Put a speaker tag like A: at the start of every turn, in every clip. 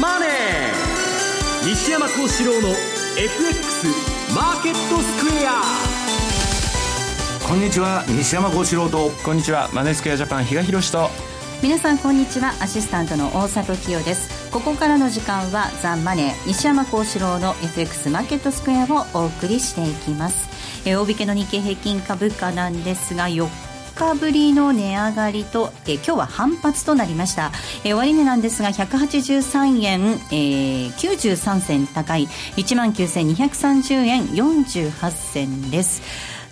A: マネー」西山幸四郎の FX マーケットスクエア。
B: こんにちは西山幸四郎と。
C: こんにちはマネースクエアジャパン比嘉宏と。
D: 皆さんこんにちはアシスタントの大里清です。ここからの時間はザ・マネー西山幸四郎の FX マーケットスクエアをお送りしていきます。え大引けの日経平均株価なんですが4日ぶりの値上がりと、え今日は反発となりました、え終値なんですが183円、えー、93銭高い。1万9230円48銭です。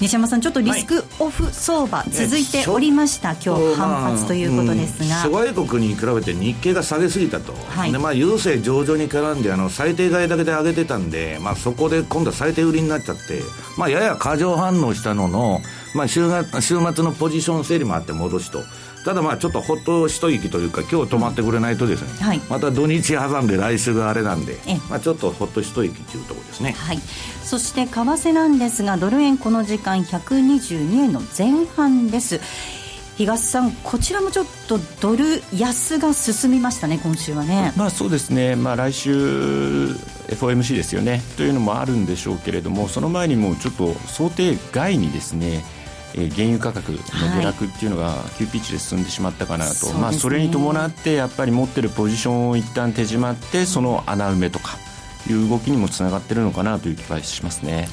D: 西山さん、ちょっとリスクオフ相場、続いておりました、今日反発ということです。が、
B: 諸外国に比べて日経が下げすぎたと、はい、でまあ、郵政上場に絡んであの最低買いだけで上げてたんで、まあ、そこで今度は最低売りになっちゃって、まあ、やや過剰反応したのの、まあ週が、週末のポジション整理もあって戻しと。ただまあちょっとほっと一息というか今日止まってくれないとですね、はい、また土日挟んで来週があれなんで、まあ、ちょっとほっと一息というところですね、
D: はい、そして為替なんですがドル円この時間122円の前半です。東さん、こちらもちょっとドル安が進みましたね、今週はね。
C: まあ、そうですね、まあ、来週、FOMC ですよね。というのもあるんでしょうけれども、その前にもちょっと想定外にですね、えー、原油価格の下落っていうのが急ピッチで進んでしまったかなと、はい、まあ、それに伴ってやっぱり持ってるポジションを一旦手締まってその穴埋めとかいう動きにもつながってるのかなという気がしますね。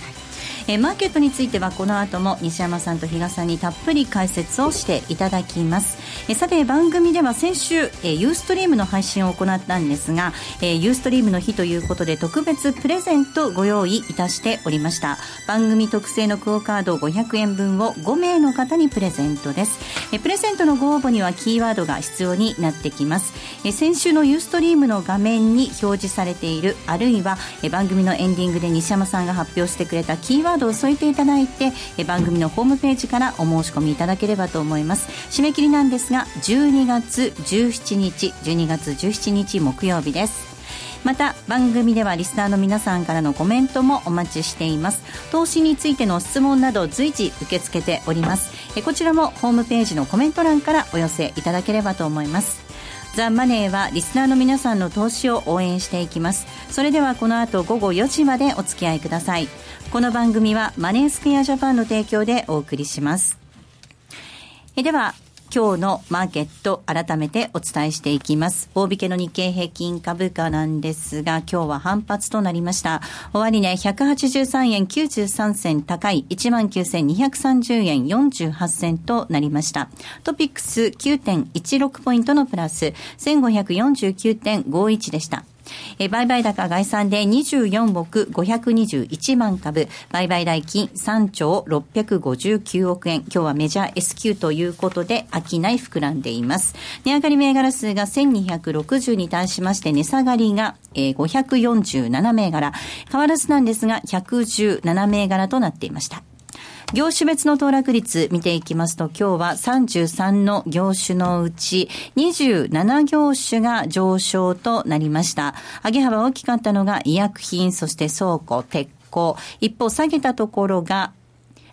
D: えー、マーケットについてはこの後も西山さんと比嘉さんにたっぷり解説をしていただきます、えー、さて番組では先週、えー、ユーストリームの配信を行ったんですが、えー、ユーストリームの日ということで特別プレゼントご用意いたしておりました。番組特製のクオカード500円分を5名の方にプレゼントです、えー、プレゼントのご応募にはキーワードが必要になってきます、えー、先週のユーストリームの画面に表示されているあるいは、えー、番組のエンディングで西山さんが発表してくれたキーワードを添えていただいて番組のホームページからお申し込みいただければと思います。締め切りなんですが12月17日12月17日木曜日です。また番組ではリスナーの皆さんからのコメントもお待ちしています。投資についての質問など随時受け付けております。こちらもホームページのコメント欄からお寄せいただければと思います。ザ・マネーはリスナーの皆さんの投資を応援していきます。それではこの後午後4時までお付き合いください。この番組はマネースクエアジャパンの提供でお送りしますえでは今日のマーケット改めてお伝えしていきます。大引けの日経平均株価なんですが、今日は反発となりました。終値、ね、183円93銭高い19,230円48銭となりました。トピックス9.16ポイントのプラス1549.51でした。え売買高概算で24億521万株、売買代金3兆659億円。今日はメジャー S q ということで、商い膨らんでいます。値上がり銘柄数が1260に対しまして、値下がりが、えー、547銘柄。変わらずなんですが、117銘柄となっていました。業種別の騰落率見ていきますと、今日は33の業種のうち27業種が上昇となりました。上げ幅大きかったのが医薬品、そして倉庫、鉄鋼。一方、下げたところが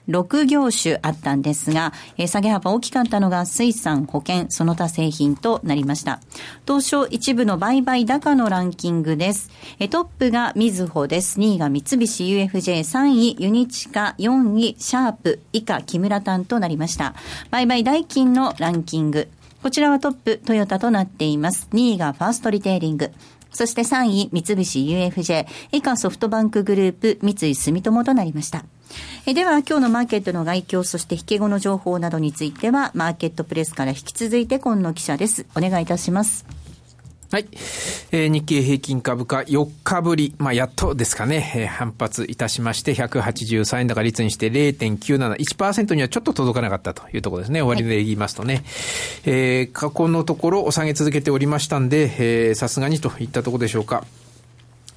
D: 6業種あったんですが、えー、下げ幅大きかったのが水産、保険、その他製品となりました。東証一部の売買高のランキングです。えー、トップがみずほです。2位が三菱 UFJ、3位ユニチカ、4位シャープ、以下木村丹となりました。売買代金のランキング。こちらはトップ、トヨタとなっています。2位がファーストリテイリング。そして3位、三菱 UFJ、以下ソフトバンクグループ、三井住友となりました。えでは、今日のマーケットの外況、そして引け後の情報などについては、マーケットプレスから引き続いて今野記者です。お願いいたします。
E: はい。えー、日経平均株価4日ぶり、まあ、やっとですかね、えー、反発いたしまして、183円高率にして0.97、1%にはちょっと届かなかったというところですね。終わりで言いますとね。はい、えー、過去のところを下げ続けておりましたんで、えー、さすがにといったところでしょうか。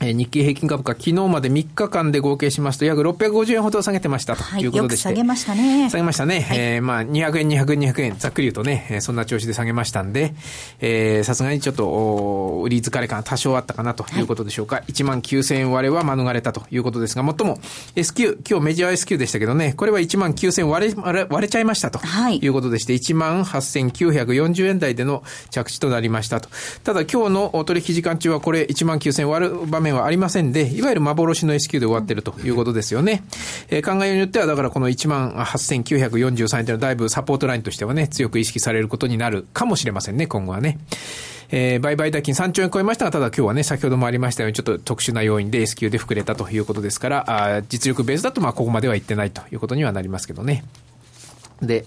E: え日経平均株価、昨日まで3日間で合計しますと、約650円ほど下げてましたということでして、
D: はい、下げましたね。
E: 下げましたね。はい、えー、まあ、200円、200円、200円、ざっくり言うとね、えー、そんな調子で下げましたんで、えー、さすがにちょっと、売り疲れ感多少あったかなということでしょうか。はい、1万9000円割れは免れたということですが、もっとも、S q 今日メジャー S q でしたけどね、これは1万9000割れ、割れ割れちゃいましたということでして、1万8940円台での着地となりましたと。ただ今日の取引時間中はこれ1万9000割る場面はありませんで、いわゆる幻の S q で終わってるということですよね。えー、考えによっては、だからこの1万8943円というのはだいぶサポートラインとしてはね、強く意識されることになるかもしれませんね、今後はね。えー、売買代金3兆円超えましたが、ただ今日はね、先ほどもありましたように、ちょっと特殊な要因で S q で膨れたということですから、あ実力ベースだと、まあ、ここまではいってないということにはなりますけどね。で、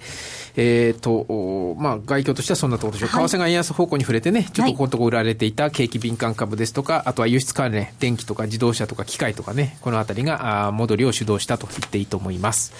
E: えっ、ー、と、まあ、外況としてはそんなところでしょう。はい、為替が円安方向に触れてね、ちょっとここのところ売られていた景気敏感株ですとか、あとは輸出関連、電気とか自動車とか機械とかね、このあたりが、あ戻りを主導したと言っていいと思います。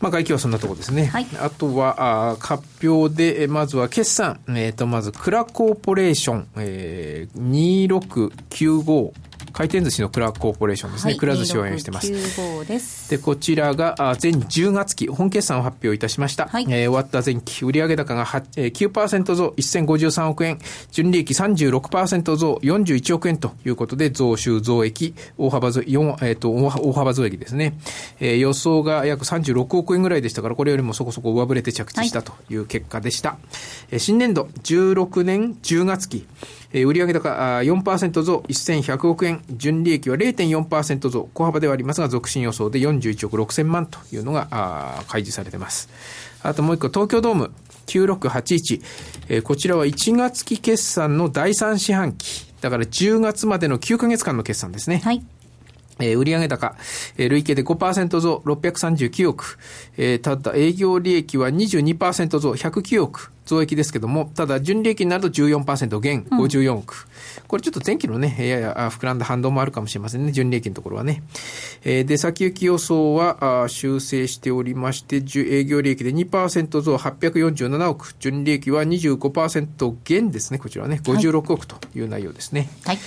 E: まあ、外況はそんなところですね。はい、あとは、あ発表で、まずは決算。えっ、ー、と、まず、クラコーポレーション、えー、2695回転寿司のクラコーポレーションですね。はい、くら寿司を応援してます。
D: です
E: で、こちらが全10月期、本決算を発表いたしました。はい、えー、終わった前期、売上高が9%増1053億円、純利益36%増41億円ということで、増収増益、大幅増、4えっ、ー、と、大幅増益ですね。えー、予想が約36億円ぐらいでしたから、これよりもそこそこ上振れて着地したという結果でした。はい、新年度16年10月期、えー、売上高4%増1100億円、純利益は0.4%増、小幅ではありますが、続伸予想で41億6000万というのがあ開示されています。あともう一個、東京ドーム9681、えー、こちらは1月期決算の第3四半期、だから10月までの9ヶ月間の決算ですね。はい。えー、売上高、えー、累計で5%増639億、えー、ただ営業利益は22%増109億。増益ですけども、ただ純利益になると14%減54億、うん、これちょっと前期のね、やや膨らんだ反動もあるかもしれませんね、純利益のところはね。えー、で、先行き予想はあ修正しておりまして、営業利益で2%増847億、純利益は25%減ですね、こちらはね、56億という内容ですね。はい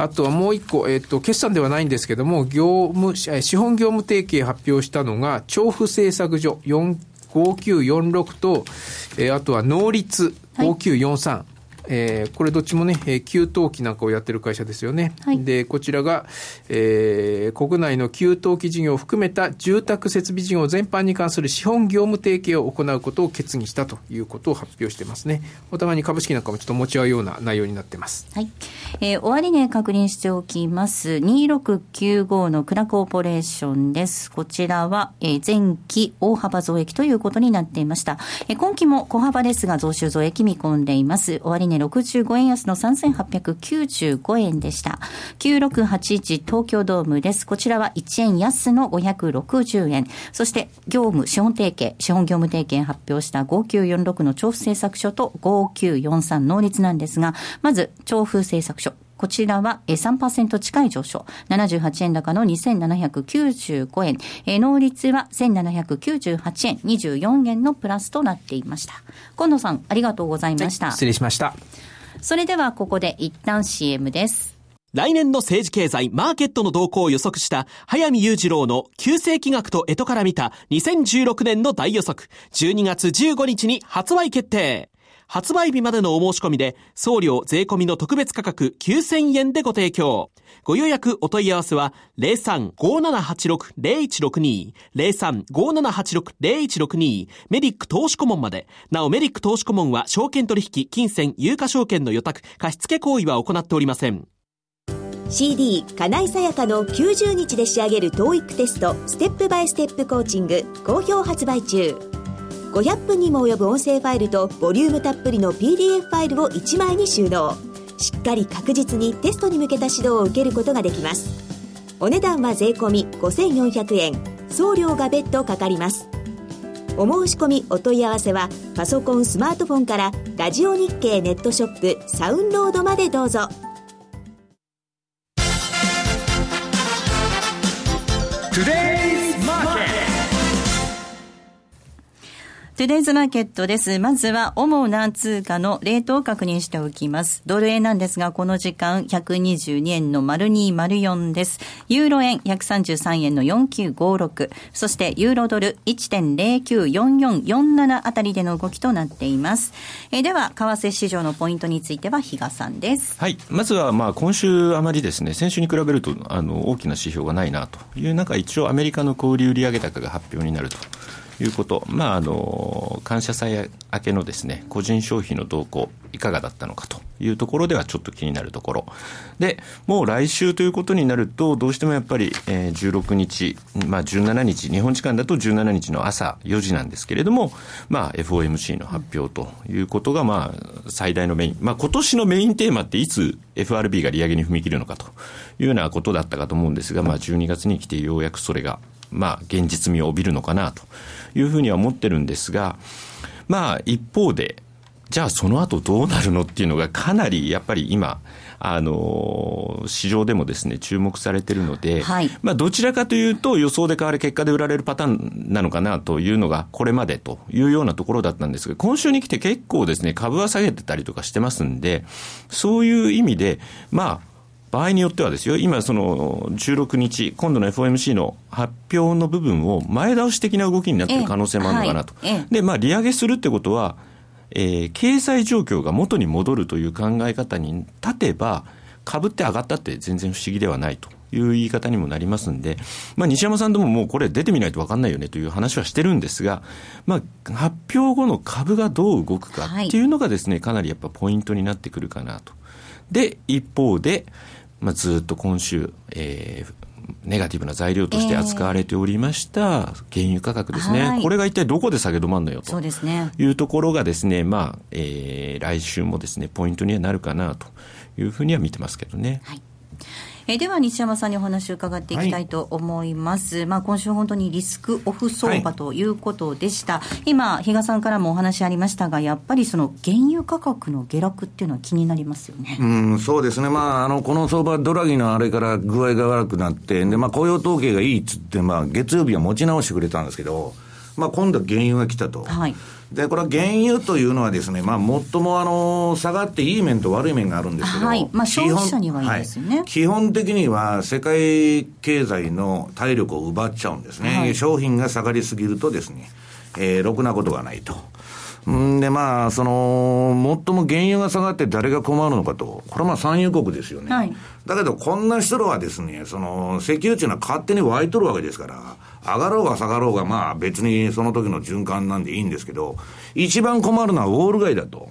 E: あとはもう一個、えっ、と、決算ではないんですけども、業務、資本業務提携発表したのが、調布製作所5946と、えー、あとは能率5943、はいえー、これどっちもね、えー、給湯器なんかをやってる会社ですよね。はい、で、こちらが、えー、国内の給湯器事業を含めた住宅設備事業全般に関する資本業務提携を行うことを決議したということを発表してますね。お互いに株式なんかもちょっと持ち合うような内容になってます。
D: はい。えー、終値確認しておきます。2695のクラコーポレーションです。こちらは、えー、前期大幅増益ということになっていました。えー、今期も小幅ですが増収増益見込んでいます。終値65円安の3895円でした。9681東京ドームです。こちらは1円安の560円。そして業務資本提携、資本業務提携発表した5946の調布製作所と5943能率なんですが、まず調布製作所。こちらは3%近い上昇。78円高の2795円。え能率は1798円、24円のプラスとなっていました。近野さん、ありがとうございました。はい、
E: 失礼しました。
D: それではここで一旦 CM です。
A: 来年の政治経済、マーケットの動向を予測した、早見雄二郎の旧世紀学と江戸から見た2016年の大予測、12月15日に発売決定。発売日までのお申し込みで、送料税込みの特別価格9000円でご提供。ご予約お問い合わせは、03-5786-0162、03-5786-0162、メディック投資顧問まで。なお、メディック投資顧問は、証券取引、金銭、有価証券の予託、貸付行為は行っておりません。
F: CD 金井さやかの90日で仕上げる TOEIC テストステップバイステップコーチング好評発売中500分にも及ぶ音声ファイルとボリュームたっぷりの PDF ファイルを1枚に収納。しっかり確実にテストに向けた指導を受けることができます。お値段は税込5400円。送料が別途かかります。お申し込みお問い合わせはパソコンスマートフォンからラジオ日経ネットショップサウンロードまでどうぞ。
D: トゥデイズマーケットです。まずは主な通貨のレートを確認しておきます。ドル円なんですが、この時間122円の丸204です。ユーロ円133円の4956。そしてユーロドル1.094447あたりでの動きとなっています。え、では、為替市場のポイントについては比嘉さんです。
C: はい。まずは、まあ、今週あまりですね、先週に比べると、あの、大きな指標がないなという中、一応アメリカの小売売上高が発表になると。いうこと、まあ、あの感謝祭明けのですね個人消費の動向、いかがだったのかというところではちょっと気になるところ、でもう来週ということになると、どうしてもやっぱり、えー、16日、まあ、17日、日本時間だと17日の朝4時なんですけれども、まあ、FOMC の発表ということが、まあ、最大のメイン、まあ今年のメインテーマっていつ FRB が利上げに踏み切るのかというようなことだったかと思うんですが、まあ、12月に来てようやくそれがまあ、現実味を帯びるのかなと。いうふうには思ってるんですが、まあ、一方で、じゃあその後どうなるのっていうのがかなりやっぱり今、あの市場でもですね注目されているので、はい、まあ、どちらかというと予想で変わる結果で売られるパターンなのかなというのがこれまでというようなところだったんですが今週に来て結構ですね株は下げてたりとかしてますんでそういう意味でまあ場合によってはですよ、今その16日、今度の FOMC の発表の部分を前倒し的な動きになっている可能性もあるのかなと。ええはい、で、まあ利上げするってことは、えー、経済状況が元に戻るという考え方に立てば、株って上がったって全然不思議ではないという言い方にもなりますんで、まあ、西山さんでももうこれ出てみないと分かんないよねという話はしてるんですが、まあ、発表後の株がどう動くかっていうのがですね、かなりやっぱポイントになってくるかなと。で、一方で、まあ、ずっと今週、えー、ネガティブな材料として扱われておりました原油価格ですね、えー、これが一体どこで下げ止まるのよというところがですね、まあえー、来週もですねポイントにはなるかなというふうには見てますけどね。はい
D: えー、では西山さんにお話を伺っていきたいと思います、はい、まあ、今週本当にリスクオフ相場ということでした、はい、今比嘉さんからもお話ありましたがやっぱりその原油価格の下落っていうのは気になりますよね。
B: うんそうですね。まああのこの相場ドラギのあれから具合が悪くなってで、まあ、雇用統計がいいっつって、まあ、月曜日は持ち直してくれたんですけどまあ、今度は原油が来たと。はいで、これは原油というのはですね、まあ、最もあの、下がっていい面と悪い面があるんですけど、はい。
D: まあ、消費者にはいいですよね、はい、
B: 基本的には世界経済の体力を奪っちゃうんですね。はい、商品が下がりすぎるとですね、えー、ろくなことがないと。んで、まあ、その、最も原油が下がって誰が困るのかと。これはまあ産油国ですよね。はい、だけど、こんな人らはですね、その、石油っていうのは勝手に湧いとるわけですから、上がろうが下がろうが、まあ別にその時の循環なんでいいんですけど、一番困るのはウォール街だと。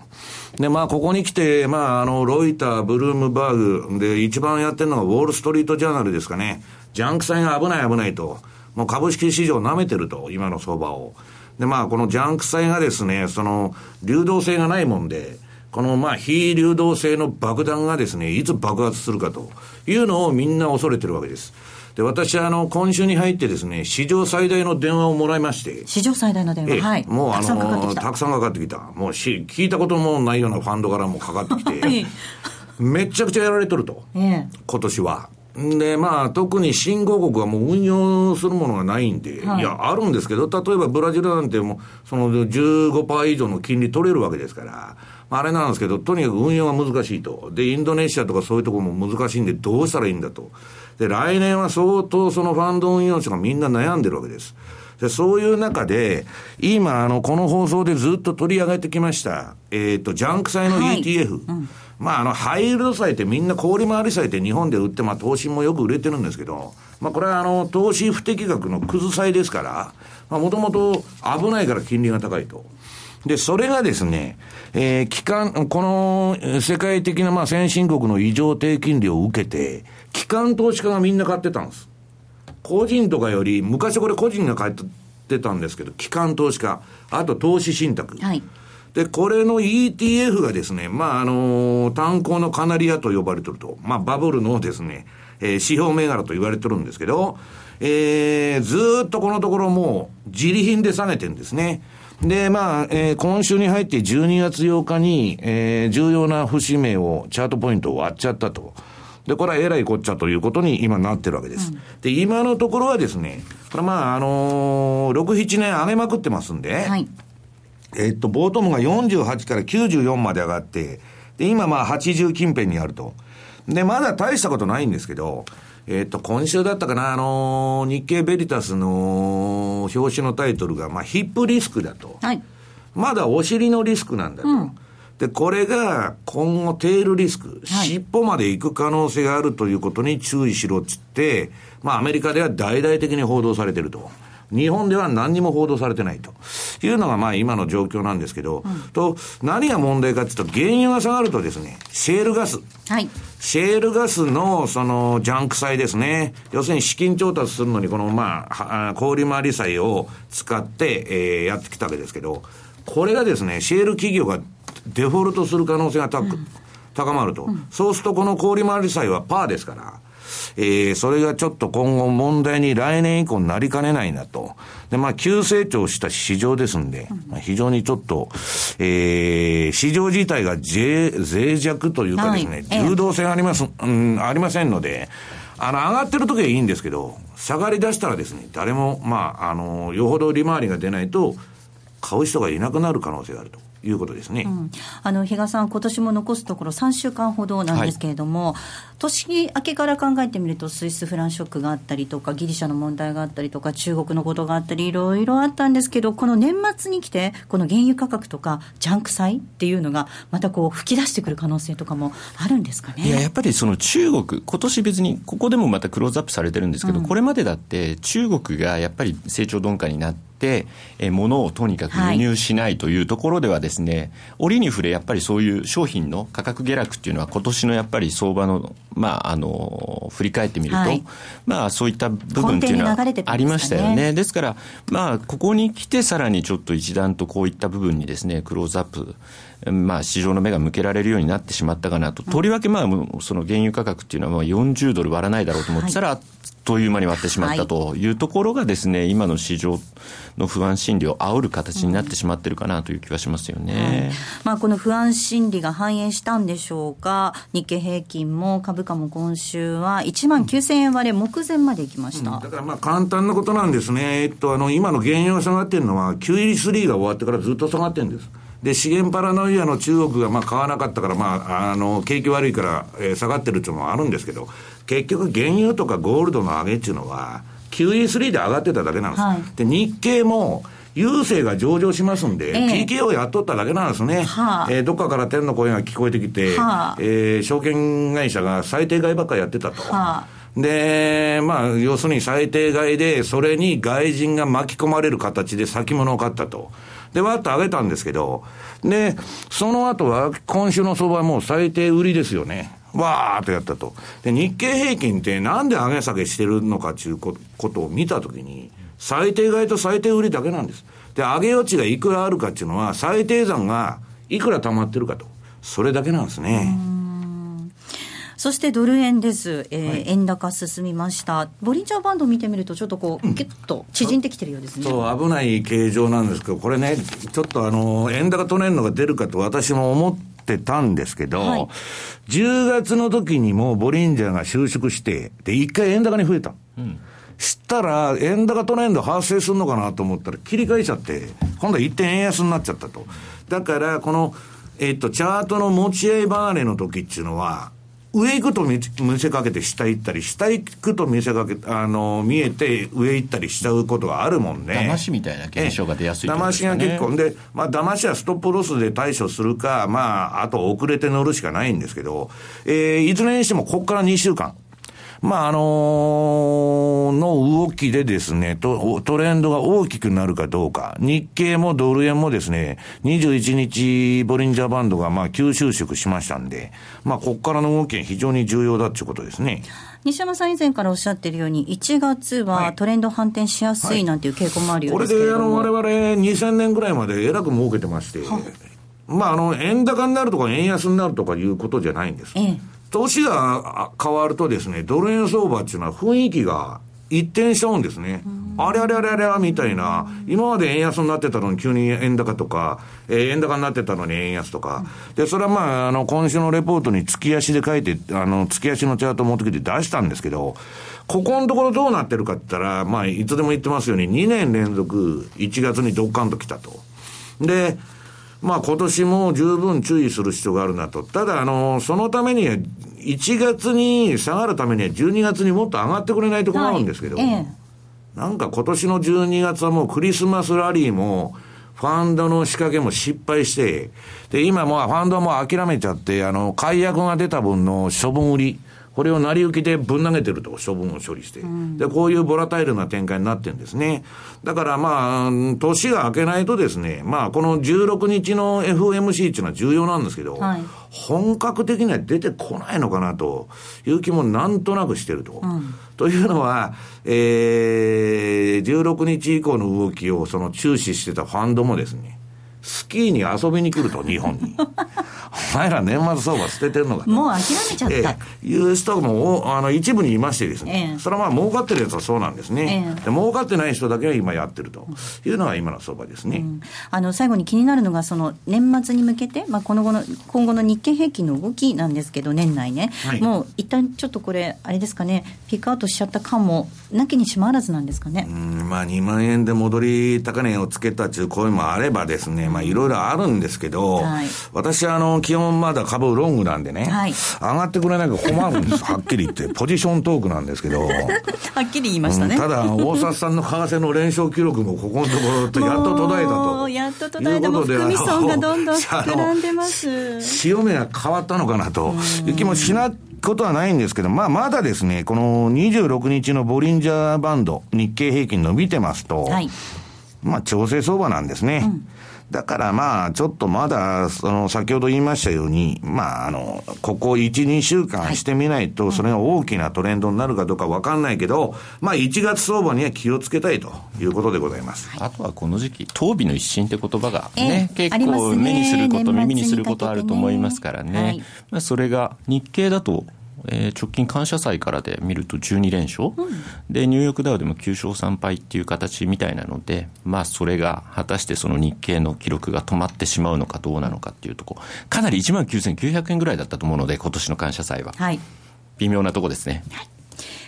B: で、まあここに来て、まああの、ロイター、ブルームバーグで一番やってるのがウォールストリートジャーナルですかね。ジャンク債が危ない危ないと。もう株式市場舐めてると、今の相場を。で、まあこのジャンク債がですね、その、流動性がないもんで、このまあ非流動性の爆弾がですね、いつ爆発するかというのをみんな恐れてるわけです。で、私はあの、今週に入ってですね、史上最大の電話をもらいまして。
D: 史上最大の電話はい。
B: もうあの、たくさんかかってきた。もうし、聞いたこともないようなファンドからもかかってきて、はい、めちゃくちゃやられとると。ええ、今年は。で、まあ、特に新興国はもう運用するものがないんで、はい、いや、あるんですけど、例えばブラジルなんてもう、その15%以上の金利取れるわけですから、あれなんですけど、とにかく運用が難しいと。で、インドネシアとかそういうところも難しいんで、どうしたらいいんだと。で、来年は相当そのファンド運用者がみんな悩んでるわけです。で、そういう中で、今、あの、この放送でずっと取り上げてきました、えっ、ー、と、ジャンク債の ETF。はいうんまあ、あの、ハイールド債ってみんな氷回り債って日本で売って、まあ、投資もよく売れてるんですけど、まあ、これはあの、投資不適格のくず債ですから、まあ、もともと危ないから金利が高いと。で、それがですね、えー、機関、この世界的なまあ先進国の異常低金利を受けて、機関投資家がみんな買ってたんです。個人とかより、昔これ個人が買ってたんですけど、機関投資家、あと投資信託。はい。で、これの ETF がですね、まあ、あのー、炭鉱のカナリアと呼ばれてると、まあ、バブルのですね、えー、指標銘柄と言われてるんですけど、えー、ずっとこのところもう、自利品で下げてるんですね。で、まあ、えー、今週に入って12月8日に、えー、重要な節目を、チャートポイントを割っちゃったと。で、これはえらいこっちゃということに今なってるわけです。うん、で、今のところはですね、これまあ、あのー、6、7年上げまくってますんで、はいえっと、ボートムが48から94まで上がって、で、今まあ80近辺にあると。で、まだ大したことないんですけど、えっ、と、今週だったかな、あのー、日経ベリタスの表紙のタイトルが、まあ、ヒップリスクだと。はい。まだお尻のリスクなんだと。うんで、これが今後テールリスク、はい、尻尾まで行く可能性があるということに注意しろっつって、まあアメリカでは大々的に報道されてると。日本では何にも報道されてないというのがまあ今の状況なんですけど、うん、と、何が問題かっていうと、原油が下がるとですね、シェールガス。はい。シェールガスのそのジャンク債ですね。要するに資金調達するのにこのまあ、氷回り債を使って、えー、やってきたわけですけど、これがですね、シェール企業がデフォルトする可能性が高,、高まると、うん、そうするとこの氷回り債はパーですから、えー、それがちょっと今後問題に来年以降になりかねないなと。で、まあ、急成長した市場ですんで、まあ、非常にちょっと、えー、市場自体が脆弱というかですね、はい、流動性あります、うん、ありませんので、あの、上がってる時はいいんですけど、下がり出したらですね、誰も、まあ、あの、よほど利回りが出ないと、買う人がいなくなる可能性があると。いうことですね、うん、
D: あの比嘉さん、今年も残すところ3週間ほどなんですけれども、はい、年明けから考えてみると、スイスフランショックがあったりとか、ギリシャの問題があったりとか、中国のことがあったり、いろいろあったんですけど、この年末に来て、この原油価格とか、ジャンク債っていうのが、またこう吹き出してくる可能性とかもあるんですかね？
C: いややっぱりその中国、今年別に、ここでもまたクローズアップされてるんですけど、うん、これまでだって、中国がやっぱり成長鈍化になって、え物をとにかく輸入しないというところではですね、はい、折に触れやっぱりそういう商品の価格下落っていうのは今年のやっぱり相場の、まあ、あの、振り返ってみると、はい、まあそういった部分っていうのはありましたよね。ですから、まあここに来てさらにちょっと一段とこういった部分にですね、クローズアップ、まあ、市場の目が向けられるようになってしまったかなと、とりわけ、まあ、その原油価格っていうのは、まあ、40ドル割らないだろうと思ってたら、はい。という間に割ってしまったというところがですね、今の市場の不安心理を煽る形になってしまってるかなという気はしますよね。うんはい、
D: まあ、この不安心理が反映したんでしょうか、日経平均も株価も今週は1万9000円割れ目前までいきました、
B: うん、だからまあ簡単なことなんですね。えっと、あの、今の原油が下がってるのは、9.3が終わってからずっと下がってるんです。で、資源パラノイアの中国がまあ買わなかったから、まあ、あの、景気悪いから、えー、下がってるっていうのもあるんですけど、結局原油とかゴールドの上げっていうのは、QE3 で上がってただけなんです。はい、で、日経も、郵政が上場しますんで、えー、TKO やっとっただけなんですね。はあ、えー、どっかから天の声が聞こえてきて、はあ、えー、証券会社が最低買いばっかりやってたと。はあで、まあ、要するに最低買いで、それに外人が巻き込まれる形で先物を買ったと。で、わっと上げたんですけど、で、その後は、今週の相場はもう最低売りですよね。わーっとやったと。で、日経平均ってなんで上げ下げしてるのかっていうことを見たときに、最低買いと最低売りだけなんです。で、上げ余地がいくらあるかっていうのは、最低算がいくら溜まってるかと。それだけなんですね。
D: そしてドル円です、えー、はい、円高進みました、ボリンジャーバンド見てみると、ちょっとこう、ぎゅっと縮んできてるようですね、
B: そう危ない形状なんですけど、これね、ちょっとあの円高取れるのが出るかと私も思ってたんですけど、はい、10月の時にもボリンジャーが収縮して、で、一回円高に増えた。うん。したら、円高トレンド発生するのかなと思ったら、切り替えちゃって、今度は一点円安になっちゃったと。だから、この、えっと、チャートの持ち合い離れの時っていうのは、上行くと見せかけて下行ったり、下行くと見せかけあの、見えて上行ったりしちゃうことがあるもんね。
C: 騙しみたいな現象が出やすい、
B: ね、騙しが結構。で、まあ、騙しはストップロスで対処するか、まあ、あと遅れて乗るしかないんですけど、えー、いずれにしてもここから2週間。まあ、あのー、の動きでですね、トトレンドが大きくなるかどうか、日経もドル円もですね、21日ボリンジャーバンドがまあ急収縮しましたんで、まあ、ここからの動きが非常に重要だということですね。
D: 西山さん以前からおっしゃっているように、1月はトレンド反転しやすいなんていう傾向もあるようですけれども、
B: はい、これであの我々2000年ぐらいまでえらく儲けてまして、まあ、あの、円高になるとか円安になるとかいうことじゃないんです。ええ年が変わるとですね、ドル円相場っていうのは雰囲気が一転しちゃうんですね。あれあれあれあれみたいな、今まで円安になってたのに急に円高とか、えー、円高になってたのに円安とか。で、それはまあ、あの、今週のレポートに月足で書いて、あの、月足のチャート持ってきて出したんですけど、ここのところどうなってるかって言ったら、まあ、いつでも言ってますように、2年連続1月にドッカンと来たと。で、まあ今年も十分注意する必要があるなと。ただ、あの、そのために、1月に下がるためには12月にもっと上がってくれないと困るんですけど、はいええ、なんか今年の12月はもうクリスマスラリーも、ファンドの仕掛けも失敗して、で、今もうファンドも諦めちゃって、あの、解約が出た分の処分売り、これを成り行きでぶん投げてると、処分を処理して。で、こういうボラタイルな展開になってるんですね。だからまあ、年が明けないとですね、まあ、この16日の FOMC っていうのは重要なんですけど、はい、本格的には出てこないのかなという気もなんとなくしてると。うん、というのは、えー、16日以降の動きをその注視してたファンドもですね、スキーに遊びに来ると、日本に。お前ら年末相場捨ててるのか
D: もう諦めちゃった。え
B: ー、いう人もあの一部にいましてですね、えー、それはまあ儲かってるやつはそうなんですね、えー、で儲かってない人だけは今やってると。いうのが今の相場ですね、うん、
D: あの最後に気になるのが、その年末に向けて、まあ、この後の今後の日経平均の動きなんですけど、年内ね、はい、もう一旦ちょっとこれ、あれですかね、ピークアウトしちゃった感もなきにしもあらずなんですかね。
B: うん。まあ、2万円で戻り高値をつけたという声もあればですね、まあ、いろいろあるんですけど、はい、私はあの基本まだ株ロングなんでね、はい、上がってくれないか困るんです、はっきり言って、ポジショントークなんですけど、は
D: っきり言いましたね、
B: うん、ただ、大札さんの為替の連勝記録もここのところとやっと途絶えたと。
D: やっと途絶えた。も含み損がどんどん膨らんでます。
B: 潮目が変わったのかなという気もしなことはないんですけど、まあ、まだですね、この26日のボリンジャーバンド、日経平均伸びてますと、はい、まあ、調整相場なんですね。うんだからまあ、ちょっとまだ、その、先ほど言いましたように、まあ、あの、ここ1、2週間してみないと、それが大きなトレンドになるかどうかわかんないけど、まあ、1月相場には気をつけたいということでございます。
C: あとはこの時期、当備の一新って言葉がね、えー、結構目にすること、耳にすることあると思いますからね。はい、まあ、それが日経だと、えー、直近感謝祭からで見ると12連勝、うん、でニューヨークダウでも9勝3敗っていう形みたいなので、まあ、それが果たしてその日経の記録が止まってしまうのかどうなのかっていうとこ。かなり1万9900円ぐらいだったと思うので今年の感謝祭は、はい、微妙なとこですね、はい、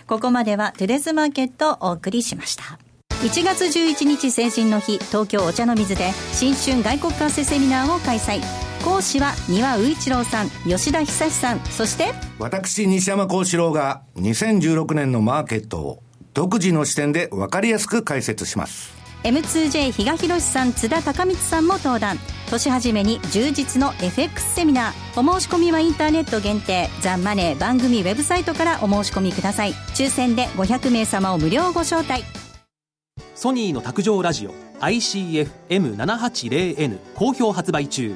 D: ここまではテレスマーケットをお送りしました。1月11日成人の日東京お茶の水で新春外国為替セミナーを開催講師は丹羽宇一郎さん吉田久さんそして
B: 私西山幸四郎が2016年のマーケットを独自の視点で分かりやすく解説します。
D: M2J 比嘉宏さん津田孝光さんも登壇。年始めに充実の FX セミナーお申し込みはインターネット限定ザ・マネー番組ウェブサイトからお申し込みください。抽選で500名様を無料ご招待。
A: ソニーの卓上ラジオ ICF-M780N 好評発売中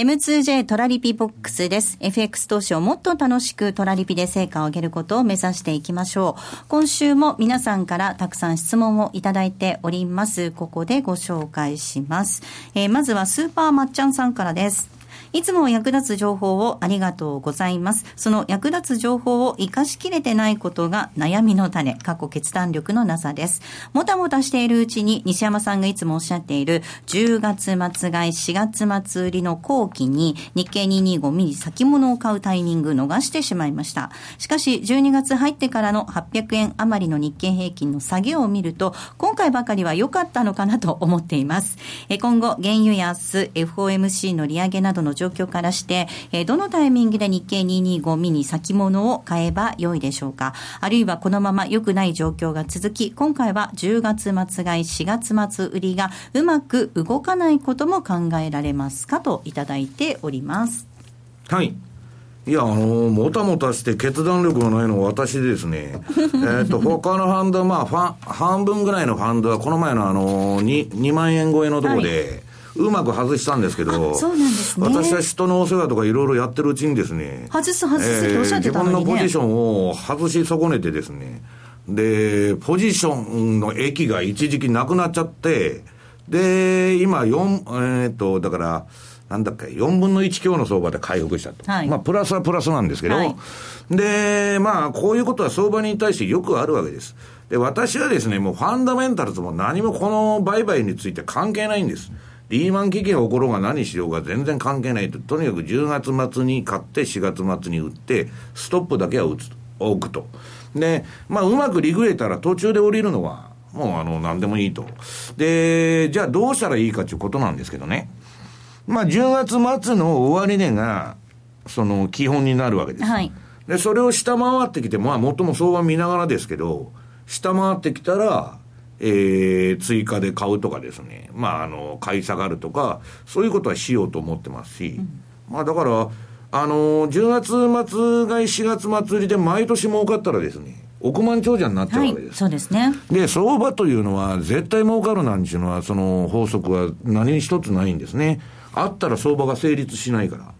D: M2J トラリピボックスです。FX 投資をもっと楽しくトラリピで成果を上げることを目指していきましょう。今週も皆さんからたくさん質問をいただいております。ここでご紹介します。えー、まずはスーパーまっちゃんさんからです。いつも役立つ情報をありがとうございます。その役立つ情報を活かしきれてないことが悩みの種、過去決断力のなさです。もたもたしているうちに西山さんがいつもおっしゃっている10月末買い、4月末売りの後期に日経225ミリ先物を買うタイミング逃してしまいました。しかし12月入ってからの800円余りの日経平均の下げを見ると今回ばかりは良かったのかなと思っています。え今後原油安、FOMC の利上げなどの状況からして、えー、どのタイミングで日経225ミニ先物を買えば良いでしょうか？あるいはこのまま良くない状況が続き、今回は10月末買い、4月末売りがうまく動かないことも考えられますかといただいております。
B: はい。いや、あのー、もたもたして決断力がないのは私ですね。えっと、他のファンド、まあ、半分ぐらいのファンドは、この前のあのー、2, 2万円超えのところで、はい、うまく外したんですけど、
D: そうなんですね。私
B: は人のお世話とかいろいろやってるうちにですね、
D: 外す外すっておっしゃってたのに、ね
B: えー、自分のポジションを外し損ねてですね、で、ポジションの駅が一時期なくなっちゃって、で、今4、えー、っと、だから、なんだっけ、4分の1強の相場で回復したと。はい、まあ、プラスはプラスなんですけど、はい、で、まあ、こういうことは相場に対してよくあるわけです。で、私はですね、もうファンダメンタルズも何もこの売買について関係ないんです。リーマン危機が起ころうが何しようが全然関係ないと。とにかく10月末に買って4月末に売って、ストップだけは打つと、置くと。で、まあ、うまくリグレたら途中で降りるのは、もうあの、何でもいいと。で、じゃあどうしたらいいかということなんですけどね。まあ、10月末の終値が、その基本になるわけです。はい。で、それを下回ってきて、まあ、最も相場見ながらですけど、下回ってきたら、えー、追加で買うとかですね、まあ、あの、買い下がるとか、そういうことはしようと思ってますし、うん、まあ、だから、あの10月末買い4月末売りで毎年儲かったらですね、億万長者になっちゃうわけです。はい、
D: そうですね。
B: で、相場というのは、絶対儲かるなんていうのは、その法則は何一つないんですね。あったら相場が成立しないから。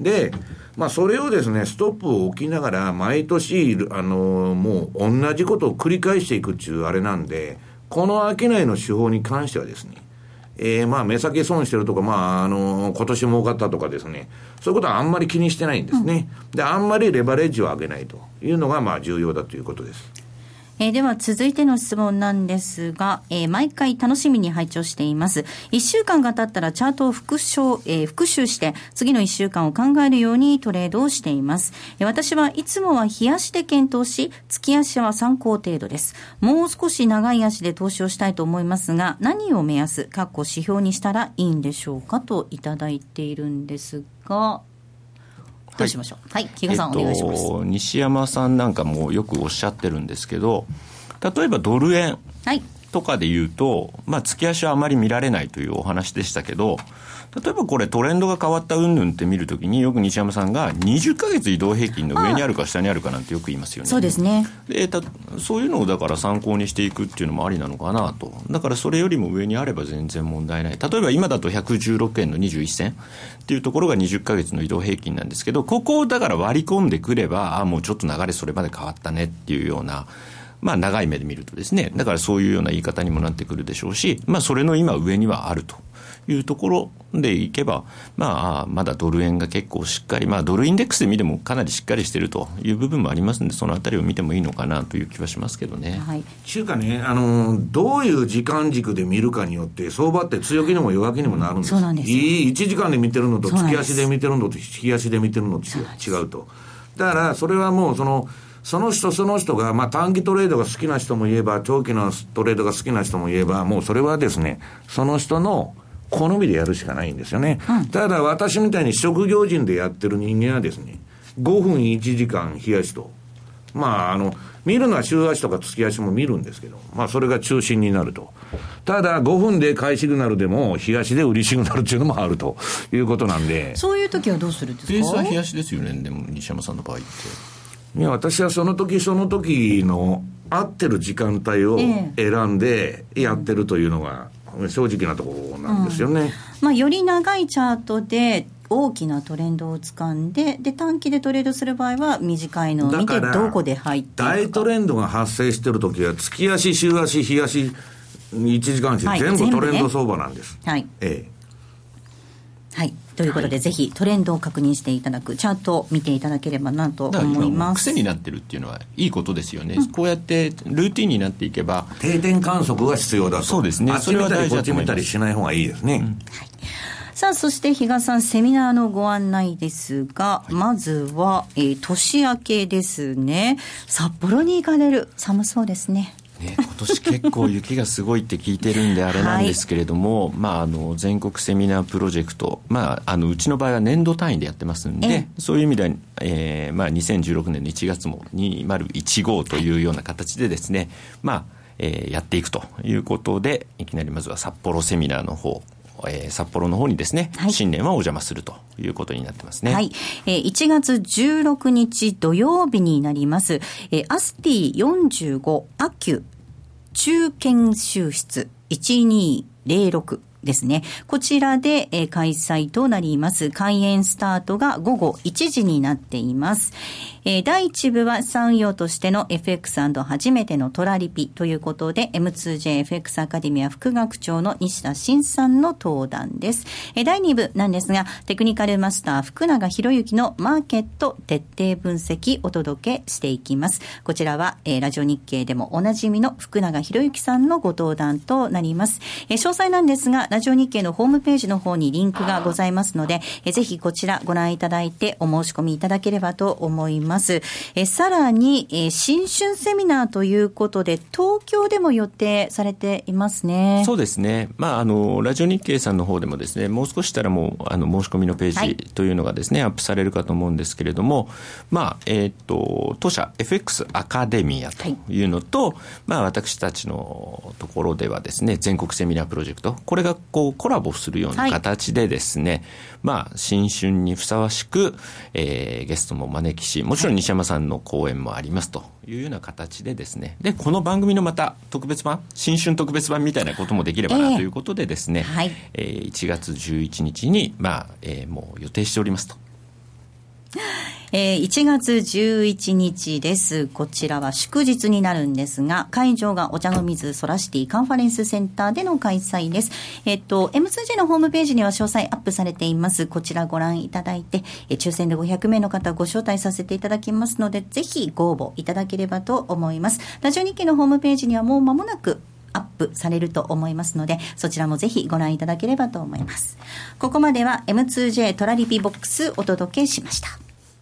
B: で、まあ、それをですね、ストップを置きながら、毎年、あの、もう同じことを繰り返していくっていうあれなんで、この商いの手法に関してはですね、えー、まあ、目先損してるとか、まあ、あの、今年儲かったとかですね、そういうことはあんまり気にしてないんですね。うん、で、あんまりレバレッジを上げないというのが、まあ、重要だということです。
D: えー、では続いての質問なんですが、えー、毎回楽しみに拝聴しています。1週間が経ったらチャートを復唱、えー、復習して、次の1週間を考えるようにトレードをしています。えー、私はいつもは日足で検討し、月足は参考程度です。もう少し長い足で投資をしたいと思いますが、何を目安、括弧指標にしたらいいんでしょうかといただいているんですが、どうしましょう？はい、比嘉さん、お願いします。
C: 西山さんなんかもよくおっしゃってるんですけど、例えばドル円とかで言うと、まあ、月足はあまり見られないというお話でしたけど、例えばこれトレンドが変わった云々って見るときによく西山さんが20か月移動平均の上にあるか下にあるかなんてよく言いますよね。
D: そうですね。
C: でたそういうのをだから参考にしていくっていうのもありなのかなと。だからそれよりも上にあれば全然問題ない。例えば今だと116円の21銭っていうところが20か月の移動平均なんですけど、ここをだから割り込んでくれば、あもうちょっと流れそれまで変わったねっていうような。まあ長い目で見るとですね、だからそういうような言い方にもなってくるでしょうし、まあそれの今上にはあるというところでいけば、まあ、まだドル円が結構しっかり、まあ、ドルインデックスで見てもかなりしっかりしているという部分もありますので、そのあたりを見てもいいのかなという気はしますけどね。はい。
B: ちゅうかね、あの、どういう時間軸で見るかによって、相場って強気にも弱気にもなるんです。
D: そうなんです
B: いい1時間で見てるのと、月足で見てるのと、日足で見てるのと違うと。だから、それはもう、その、その人その人が、まあ短期トレードが好きな人もいえば、長期のトレードが好きな人もいえば、もうそれはですね、その人の好みでやるしかないんですよね。うん、ただ私みたいに職業人でやってる人間はですね、5分1時間冷やしと。まあ、あの、見るのは週足とか月足も見るんですけど、まあ、それが中心になると。ただ、5分で買いシグナルでも、日足で売りシグナルっていうのもあるということなんで。
D: そういう時はどうするんですか？
C: ベースは日足ですよね、でも、西山さんの場合って。
B: いや、私はその時その時の合ってる時間帯を選んでやってるというのが、正直なところなんですよね、うん、
D: まあ、より長いチャートで大きなトレンドを掴んでで短期でトレードする場合は短いのを見てどこで入って
B: 大トレンドが発生してる時は月足週足日足1時間足、全部トレンド相場なんです、
D: はい、
B: え
D: え、はいということで、はい、ぜひトレンドを確認していただくチャートを見ていただければなと思います。
C: 癖になってるっていうのはいいことですよね、うん、こうやってルーティンになっていけば
B: 定点観測が必要だと。
C: そうですね。
B: それは大事だと思います。しない方がいいですね、うん、はい。
D: さあ、そして比嘉さん、セミナーのご案内ですが、はい、まずは、えー、年明けですね。札幌に行かれる。寒そうですね。
C: ね、今年結構雪がすごいって聞いてるんであれなんですけれども、はい、まあ、あの全国セミナープロジェクト、まあ、あのうちの場合は年度単位でやってますんで、そういう意味では、えーまあ、2016年の1月も2015というような形でですね、まあえー、やっていくということでいきなりまずは札幌セミナーの方えー、札幌の方にですね、はい、新年はお邪魔するということになってますね。
D: はい。えー、1月16日土曜日になります、えー、アスティ45アキュ中研修室1206ですね。こちらで、えー、開催となります。開演スタートが午後1時になっています。えー、第1部は産業としての FX& 初めてのトラリピということで、M2JFX アカデミア副学長の西田慎さんの登壇です。えー、第2部なんですが、テクニカルマスター福永博之のマーケット徹底分析お届けしていきます。こちらは、えー、ラジオ日経でもおなじみの福永博之さんのご登壇となります。えー、詳細なんですが、ラジオ日経のホームページの方にリンクがございますので、えー、ぜひこちらご覧いただいてお申し込みいただければと思います。えさらに、え新春セミナーということで、東京でも予定されていますね。
C: そうですね。まあ、あの、ラジオ日経さんの方でもですね、もう少したらもう、あの、申し込みのページというのがですね、はい、アップされるかと思うんですけれども、まあ、えっ、と、当社 FX アカデミアというのと、はい、まあ、私たちのところではですね、全国セミナープロジェクト、これがこう、コラボするような形でですね、はい、まあ、新春にふさわしく、えー、ゲストも招きし、もちろんちろん西山さんの講演もありますというような形でですね、で、この番組のまた特別版、新春特別版みたいなこともできればなということでですね、えー、はい。えー、1月11日に、まあ、えー、もう予定しておりますと。
D: えー、1月11日です。こちらは祝日になるんですが、会場がお茶の水ソラシティカンファレンスセンターでの開催です。えっと、M2J のホームページには詳細アップされています。こちらご覧いただいて、え、抽選で500名の方ご招待させていただきますので、ぜひご応募いただければと思います。ラジオ日経のホームページにはもう間もなくアップされると思いますので、そちらもぜひご覧いただければと思います。ここまでは M2J トラリピボックスお届けしました。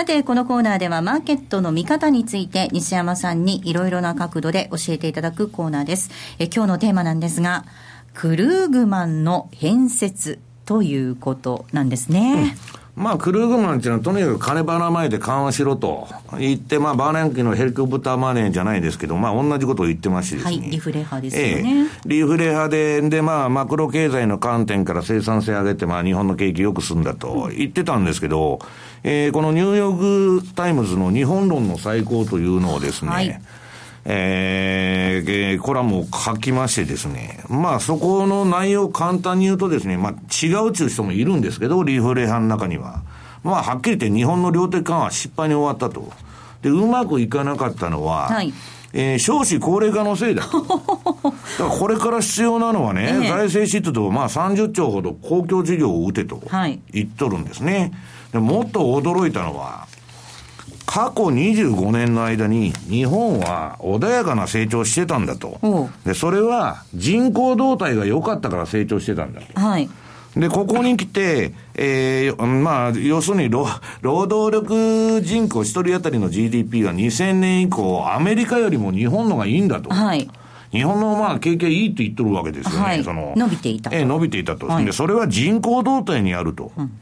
D: さて、このコーナーではマーケットの見方について西山さんにいろいろな角度で教えていただくコーナーです。え今日のテーマなんですが、クルーグマンの変説ということなんですね。
B: まあ、クルーグマンっていうのはとにかく金ばらまいて緩和しろと言って、まあ、バーナンキのヘリコプターマネーじゃないですけど、まあ、同じことを言ってますしですね。
D: はい、リフレ派ですよね。
B: ええ、リフレ派で、で、まあ、マクロ経済の観点から生産性上げて、まあ、日本の景気良くするんだと言ってたんですけど、えー、このニューヨークタイムズの日本論の再考というのをですね、はいえー、コラムを書きましてですね、まあそこの内容を簡単に言うとですね、まあ違うちゅう人もいるんですけど、リフレ派の中には。まあはっきり言って日本の量的緩和は失敗に終わったと。で、うまくいかなかったのは、はいえー、少子高齢化のせいだ。だからこれから必要なのはね、え財政支出とまあ30兆ほど公共事業を打てと言っとるんですね。でもっと驚いたのは、過去25年の間に日本は穏やかな成長してたんだと。で、それは人口動態が良かったから成長してたんだと。はい。で、ここに来て、えー、まあ、要するに労、労働力人口一人当たりの GDP が2000年以降、アメリカよりも日本のがいいんだと。はい。日本のまあ経験いいって言っとるわけですよね。はい、
D: その伸びていた
B: ええ、伸びていたと。はい、で、それは人口動態にあると。うん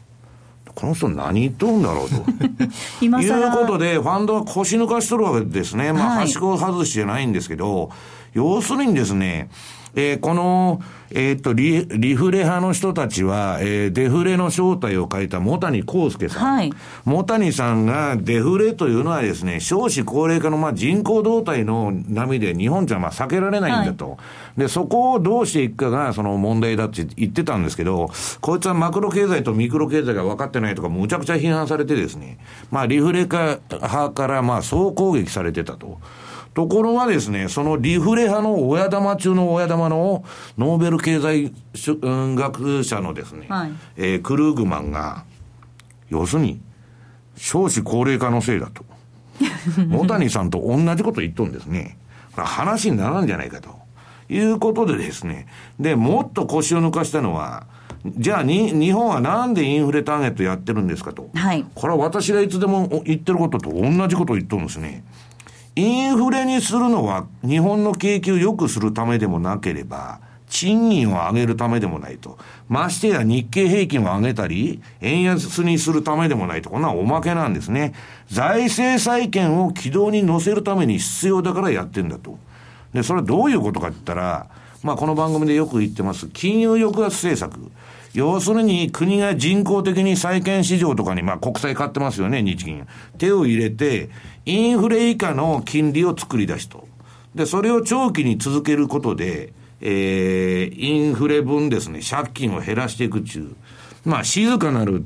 B: この人何言っとるんだろうと。いうことで、ファンドは腰抜かしとるわけですね。まあ、はしご外しじゃないんですけど、要するにですね、えー、この、えー、っとリ、リフレ派の人たちは、えー、デフレの正体を書いた茂谷幸介さん。はい。茂谷さんがデフレというのはですね、少子高齢化のまあ人口動態の波で日本じゃまあ避けられないんだと。はい、で、そこをどうしていくかがその問題だって言ってたんですけど、こいつはマクロ経済とミクロ経済が分かってないとか、むちゃくちゃ批判されてですね、まあリフレ化派からまあ総攻撃されてたと。ところがですね、そのリフレ派の親玉中の親玉のノーベル経済学者のですね、はい、えー、クルーグマンが、要するに、少子高齢化のせいだと。茂谷さんと同じこと言っとるんですね。話にならんじゃないかと。いうことでですね。で、もっと腰を抜かしたのは、じゃあに、日本はなんでインフレターゲットやってるんですかと。はい。これは私がいつでも言ってることと同じことを言っとるんですね。インフレにするのは日本の景気を良くするためでもなければ、賃金を上げるためでもないと。ましてや日経平均を上げたり、円安にするためでもないと。こんなおまけなんですね。財政再建を軌道に乗せるために必要だからやってんだと。で、それはどういうことかって言ったら、まあこの番組でよく言ってます、金融抑圧政策。要するに国が人工的に債券市場とかに、まあ国債買ってますよね、日銀。手を入れて、インフレ以下の金利を作り出しと。で、それを長期に続けることで、えー、インフレ分ですね、借金を減らしていく中、まあ、静かなる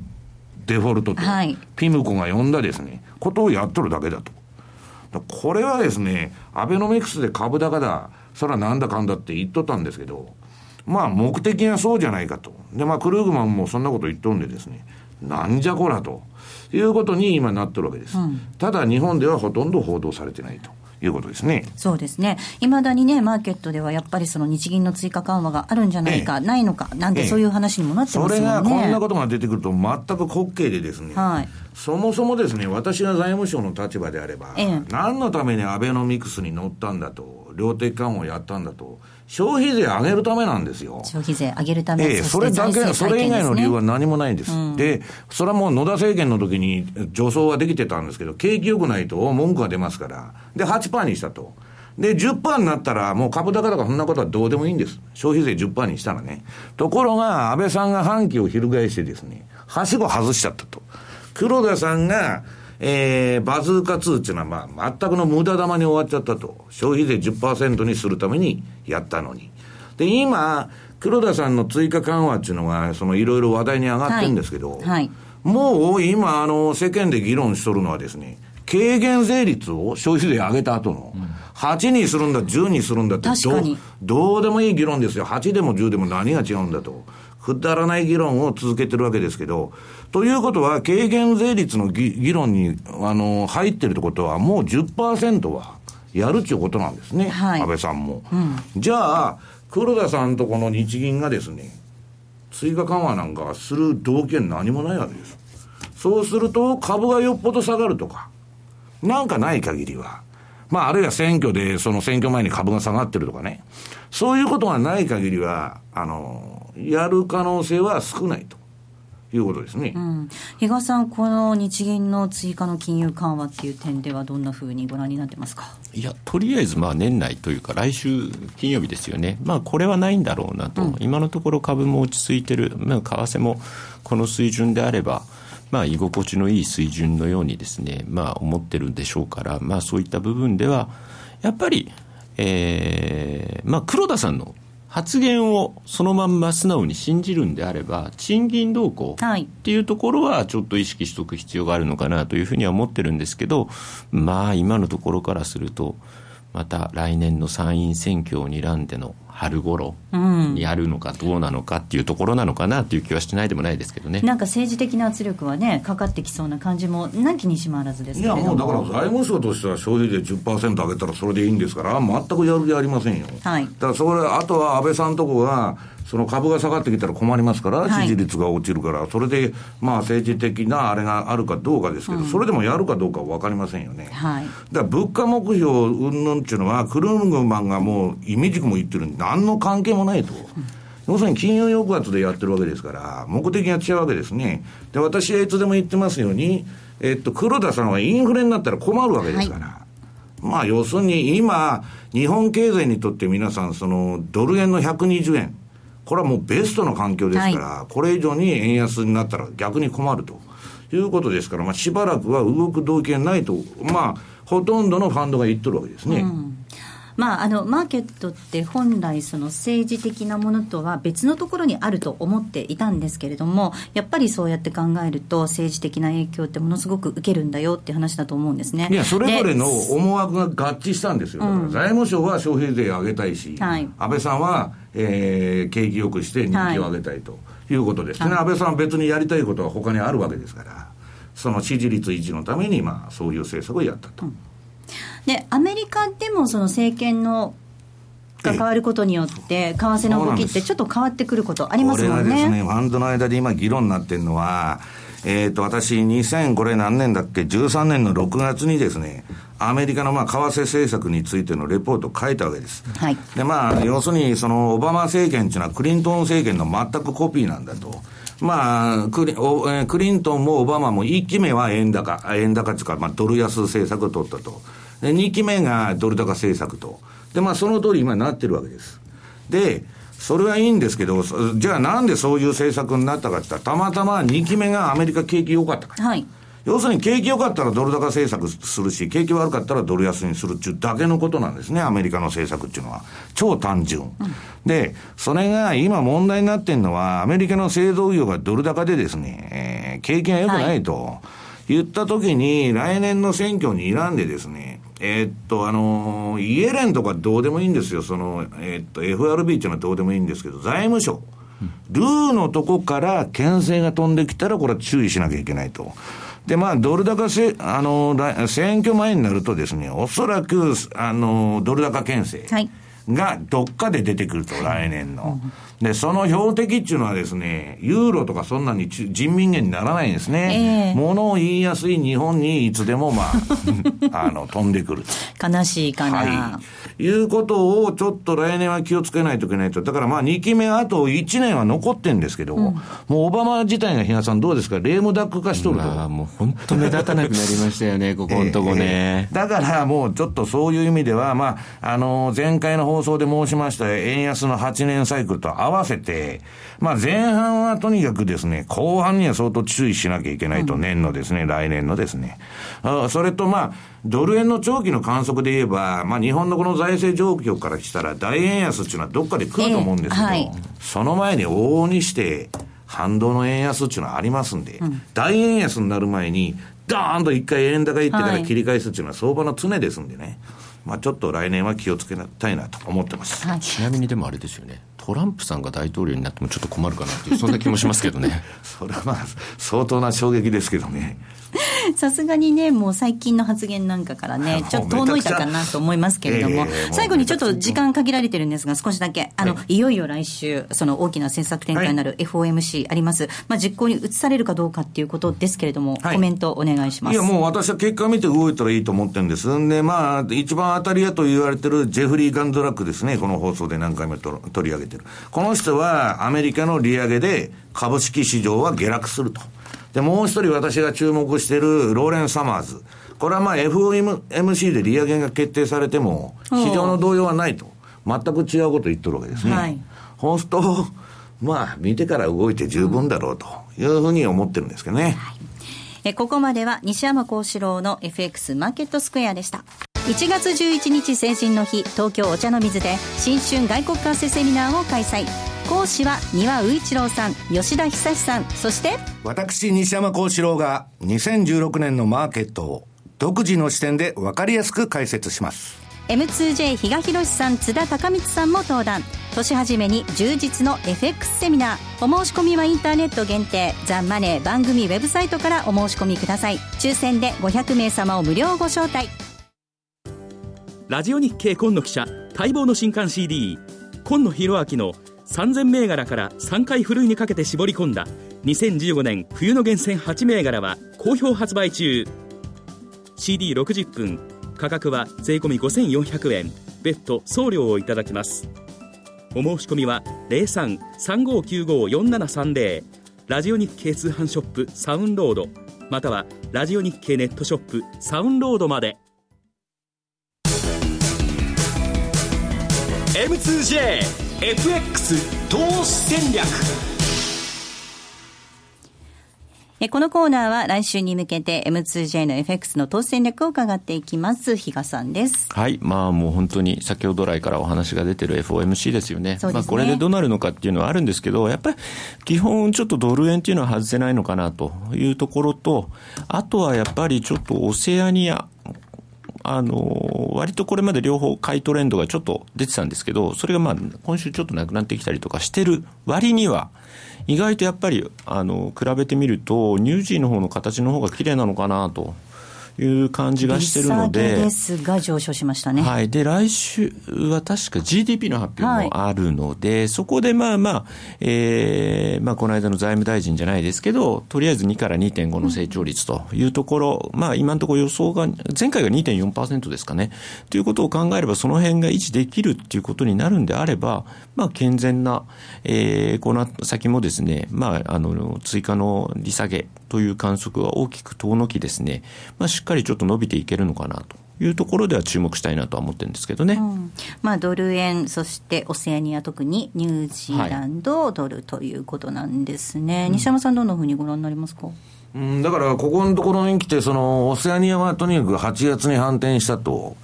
B: デフォルトと、はい、ピムコが呼んだですね、ことをやっとるだけだと。これはですね、アベノミクスで株高だ、それはなんだかんだって言っとったんですけど、まあ目的がそうじゃないかと。で、まあクルーグマンもそんなこと言っとんでですね、なんじゃこらと。いうことに今なってるわけです、うん、ただ日本ではほとんど報道されてないと。いうことですね。
D: そうですね。いまだにね、マーケットではやっぱりその日銀の追加緩和があるんじゃないか、ええ、ないのか、なんてそういう話にもなってますよね、それが
B: こんなことが出てくると全く滑稽でですね、はい、そもそもですね、私が財務省の立場であれば、え、何のためにアベノミクスに乗ったんだと、量的緩和をやったんだと、消費税上げるためなんですよ。
D: 消費税上げるため、
B: ええ、それだけ、それ以外の理由は何もないんです。うん、で、それはもう野田政権の時に助走はできてたんですけど、景気良くないと文句が出ますから、で、8%にしたと。で、10%になったら、もう株高とかそんなことはどうでもいいんです。消費税10%にしたらね。ところが、安倍さんが反旗を翻してですね、はしご外しちゃったと。黒田さんが、えー、バズーカ2っていうのは、まあ、全くの無駄玉に終わっちゃったと。消費税10%にするためにやったのに。で、今、黒田さんの追加緩和っていうのが、そのいろいろ話題に上がってるんですけど、はいはい、もう今、あの、世間で議論しとるのはですね、軽減税率を消費税上げた後の、8にするんだ、10にするんだってど、どうでもいい議論ですよ。8でも10でも何が違うんだと。くだらない議論を続けてるわけですけど、ということは、軽減税率の議論に、あの、入ってるってことは、もう10%はやるっていうことなんですね。はい、安倍さんも。うん、じゃあ、黒田さんとこの日銀がですね、追加緩和なんかする動機は何もないわけです。そうすると、株がよっぽど下がるとか、なんかない限りは、まあ、あるいは選挙で、その選挙前に株が下がってるとかね、そういうことがない限りは、あの、やる可能性は少ないということですね。う
D: ん、比嘉さん、この日銀の追加の金融緩和っていう点では、どんなふうにご覧になってますか？
C: いや、とりあえずまあ年内というか、来週金曜日ですよね、まあ、これはないんだろうなと、うん、今のところ株も落ち着いてる、まあ、為替もこの水準であれば、まあ、居心地のいい水準のようにですね、まあ、思ってるんでしょうから、まあ、そういった部分では、やっぱり、えーまあ、黒田さんの発言をそのまんま素直に信じるんであれば、賃金動向っていうところはちょっと意識しておく必要があるのかなというふうには思ってるんですけど、まあ今のところからすると、また来年の参院選挙を睨んでの春頃にやるのかどうなのかっていうところなのかなっていう気はしないでもないですけどね、
D: なんか政治的な圧力はねかかってきそうな感じもなきにしもあらずです
B: いやもうだから財務省としては消費税10%上げたらそれでいいんですから全くやる気ありませんよ、はい、だからそれあとは安倍さんとこがその株が下がってきたら困りますから、支持率が落ちるから、それで、まあ政治的なあれがあるかどうかですけど、それでもやるかどうかは分かりませんよね。はい、だから物価目標云々っていうのは、クルーグマンがもう、イメージも言ってるんで、何の関係もないと。要するに金融抑圧でやってるわけですから、目的が違うわけですね。で、私はいつでも言ってますように、えっと、黒田さんはインフレになったら困るわけですから。はいまあ、要するに今、日本経済にとって皆さん、その、ドル円の120円。これはもうベストの環境ですから、はい、これ以上に円安になったら逆に困ると。いうことですから、まあ、しばらくは動く動機がないと、まあ、ほとんどのファンドが言っとるわけですね。うん
D: まあ、あのマーケットって本来その政治的なものとは別のところにあると思っていたんですけれどもやっぱりそうやって考えると政治的な影響ってものすごく受けるんだよって話だと思うんですね。
B: いやそれぞれの思惑が合致したんですよ、うん、財務省は消費税上げたいし、はい、安倍さんは、えー、景気よくして人気を上げたいとい。うことです。ね、はい、安倍さんは別にやりたいことは他にあるわけですからその支持率維持のために、まあ、そういう政策をやったと。うん
D: でアメリカでもその政権のが変わることによって、為替の動きってちょっと変わってくることありますもんね。ですね、
B: ファンドの間で今議論になってるのは、えっ、ー、と、私、2000、これ何年だっけ、13年の6月にですね、アメリカのまあ為替政策についてのレポートを書いたわけです。はい。で、まあ、要するに、その、オバマ政権っていうのはクリントン政権の全くコピーなんだと。まあ、クリクリントンもオバマも1期目は円高、円高っていうか、まあ、ドル安政策を取ったと。で、2期目がドル高政策と。で、まあ、その通り今なってるわけです。で、それはいいんですけど、じゃあなんでそういう政策になったかって言ったら、たまたま2期目がアメリカ景気良かったから。はい。要するに景気良かったらドル高政策するし、景気悪かったらドル安にするっていうだけのことなんですね、アメリカの政策っていうのは。超単純。うん、で、それが今問題になってるのは、アメリカの製造業がドル高でですね、えー、景気が良くないと。はい言ったときに、来年の選挙に睨んでですね、えー、っと、あのイエレンとかどうでもいいんですよ。その、えー、っと、FRB っていうのはどうでもいいんですけど、財務省。ルーのとこから牽制が飛んできたら、これは注意しなきゃいけないと。で、まあ、ドル高せ、あの、選挙前になるとですね、おそらく、あの、ドル高牽制。はいがどっかで出てくると、来年の。で、その標的っていうのはですね、ユーロとかそんなに人民元にならないんですね。えー、物を言いやすい日本にいつでもまあ、あの、飛んでくる
D: と。悲しいかな。は
B: い。いうことをちょっと来年は気をつけないといけないと。だからまあ2期目あと1年は残ってんですけど、うん、もうオバマ自体が比嘉さんどうですか？レームダック化しとると。ま
C: あ、もう本当目立たなくなりましたよね、ここのとこね、
B: えー、だからもうちょっとそういう意味では、まあ、あの、前回の放送で申しました円安の8年サイクルと合わせて、まあ前半はとにかくですね、後半には相当注意しなきゃいけないと、年のですね、来年のですね。それとまあ、ドル円の長期の観測で言えば、まあ日本のこの財政状況からしたら大円安っていうのはどっかで来ると思うんですけど、えーはい、その前に往々にして、反動の円安っていうのはありますんで、うん、大円安になる前に、ドーンと一回円高行ってから切り返すっていうのは相場の常ですんでね。まあ、ちょっと来年は気をつけたいなと思ってます、
C: はい、ちなみにでもあれですよね、トランプさんが大統領になってもちょっと困るかなっていう、そんな気もしますけどね。
B: それはまあ、相当な衝撃ですけどね。
D: さすがにね、もう最近の発言なんかからね、ちょっと遠のいたかなと思いますけれども、最後にちょっと時間限られてるんですが、少しだけ、あの、い、よいよ来週、その大きな政策展開になる FOMC あります。まあ、実行に移されるかどうかっていうことですけれども、コメントお願いします。
B: いや、もう私は結果見て動いたらいいと思ってるんです。んで、まあ、一番当たり屋と言われてるジェフリー・ガンドラックですね、この放送で何回も取り上げてる。この人はアメリカの利上げで株式市場は下落すると。で、もう一人私が注目しているローレン・サマーズ。これはまあ FOMC で利上げが決定されても、市場の動揺はないと。全く違うこと言っとるわけですね。はい。そうすると、まあ、見てから動いて十分だろうというふうに思ってるんですけどね。はい、
D: えここまでは西山幸四郎の FX マーケットスクエアでした。1月11日成人の日東京お茶の水で新春外国為替セミナーを開催講師は丹羽宇一郎さん吉田久さんそして
B: 私西山幸四郎が2016年のマーケットを独自の視点で分かりやすく解説します。
D: M2J 比嘉宏さん津田孝光さんも登壇。年始めに充実の FX セミナーお申し込みはインターネット限定ザ・マネー番組ウェブサイトからお申し込みください。抽選で500名様を無料ご招待。
A: ラジオ日経今野記者待望の新刊 CD 今野博明の3000銘柄から3回ふるいにかけて絞り込んだ2015年冬の厳選8銘柄は好評発売中。CD60 分価格は税込5400円。別途送料をいただきます。お申し込みは03-3595-4730ラジオ日経通販ショップサウンロード。またはラジオ日経ネットショップサウンロードまで。
G: M2J M2JFX 投資戦略
D: このコーナーは来週に向けて M2J の FX の投資戦略を伺っていきます。比嘉さんです。
C: はい。まあもう本当に先ほど来からお話が出てる FOMC ですよね。ねまあこれでどうなるのかっていうのはあるんですけど、やっぱり基本ちょっとドル円っていうのは外せないのかなというところと、あとはやっぱりちょっとオセアニア、あの、割とこれまで両方買いトレンドがちょっと出てたんですけど、それがまあ、今週ちょっとなくなってきたりとかしてる割には、意外とやっぱり、あの、比べてみると、ニュージーの方の形の方が綺麗なのかなと。いう感じがしてるので。
D: ですが上昇しましたね。
C: はい。で、来週は確か GDP の発表もあるので、はい、そこでまあまあ、えー、まあこの間の財務大臣じゃないですけど、とりあえず2から2.5の成長率というところ、うん、まあ今のところ予想が、前回が2.4%ですかね。ということを考えれば、その辺が維持できるっていうことになるんであれば、まあ健全な、えー、この先もですね、まあ、あの、追加の利下げという観測が大きく遠のきですね、まあしっかりちょっと伸びていけるのかなと。いうところでは注目したいなとは思ってるんですけどね、うん、
D: まあ、ドル円、そしてオセアニア、特にニュージーランド、ドルということなんですね、はい、西山さん、どんなふうにご覧になりますか？
B: うん、だから、ここのところに来て、その、オセアニアはとにかく8月に反転したと。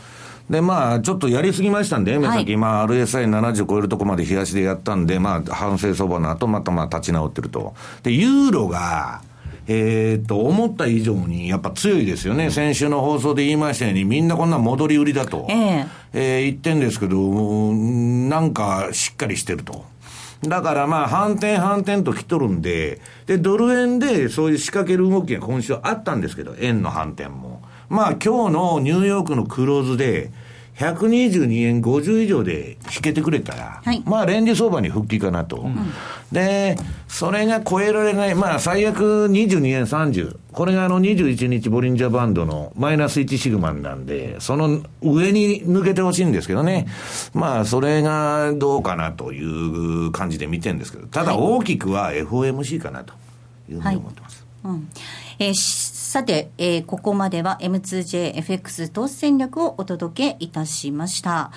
B: で、まあ、ちょっとやりすぎましたんで、目先、まあ、RSI70 超えるとこまで東でやったんで、まあ、反省相場の後、またまあ、立ち直ってると。で、ユーロが、えー、と、思った以上にやっぱ強いですよね。先週の放送で言いましたように、みんなこんな戻り売りだと、えー、えー、言ってんですけど、なんかしっかりしてると。だからまあ、反転反転と来とるんで、で、ドル円でそういう仕掛ける動きが今週あったんですけど、円の反転も。まあ、今日のニューヨークのクローズで、122円50以上で引けてくれたら、はい、まあ、レンジ相場に復帰かなと、うん、で、それが超えられない、まあ、最悪22円30、これがあの21日ボリンジャーバンドのマイナス1シグマンなんで、その上に抜けてほしいんですけどね、まあ、それがどうかなという感じで見てるんですけど、ただ大きくは FOMC かなというふうに思ってます。はい、うん。
D: えーさて、えー、ここまでは M2JFX 投資戦略をお届けいたしました。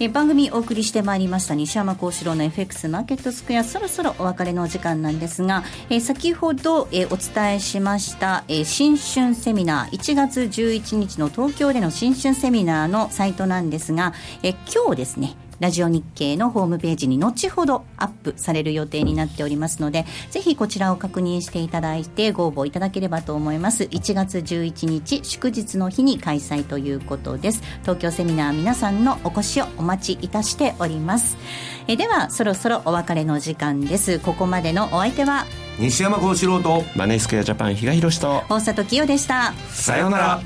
D: え番組お送りしてまいりました西山幸四郎の FX マーケットスクエアそろそろお別れのお時間なんですが、え先ほど、えお伝えしました、え新春セミナー1月11日の東京での新春セミナーのサイトなんですが、え今日ですねラジオ日経のホームページに後ほどアップされる予定になっておりますので、ぜひこちらを確認していただいてご応募いただければと思います。1月11日祝日の日に開催ということです。東京セミナー皆さんのお越しをお待ちいたしております。えでは、そろそろお別れの時間です。ここまでのお相手は、
B: 西山幸四郎と
C: マネースクエアジャパン比嘉宏と
D: 大里清でした
B: さようなら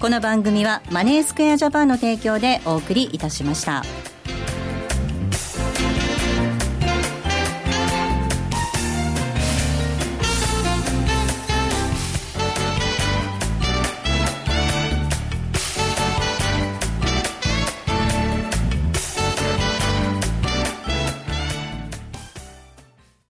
D: この番組はマネースクエアジャパンの提供でお送りいたしました。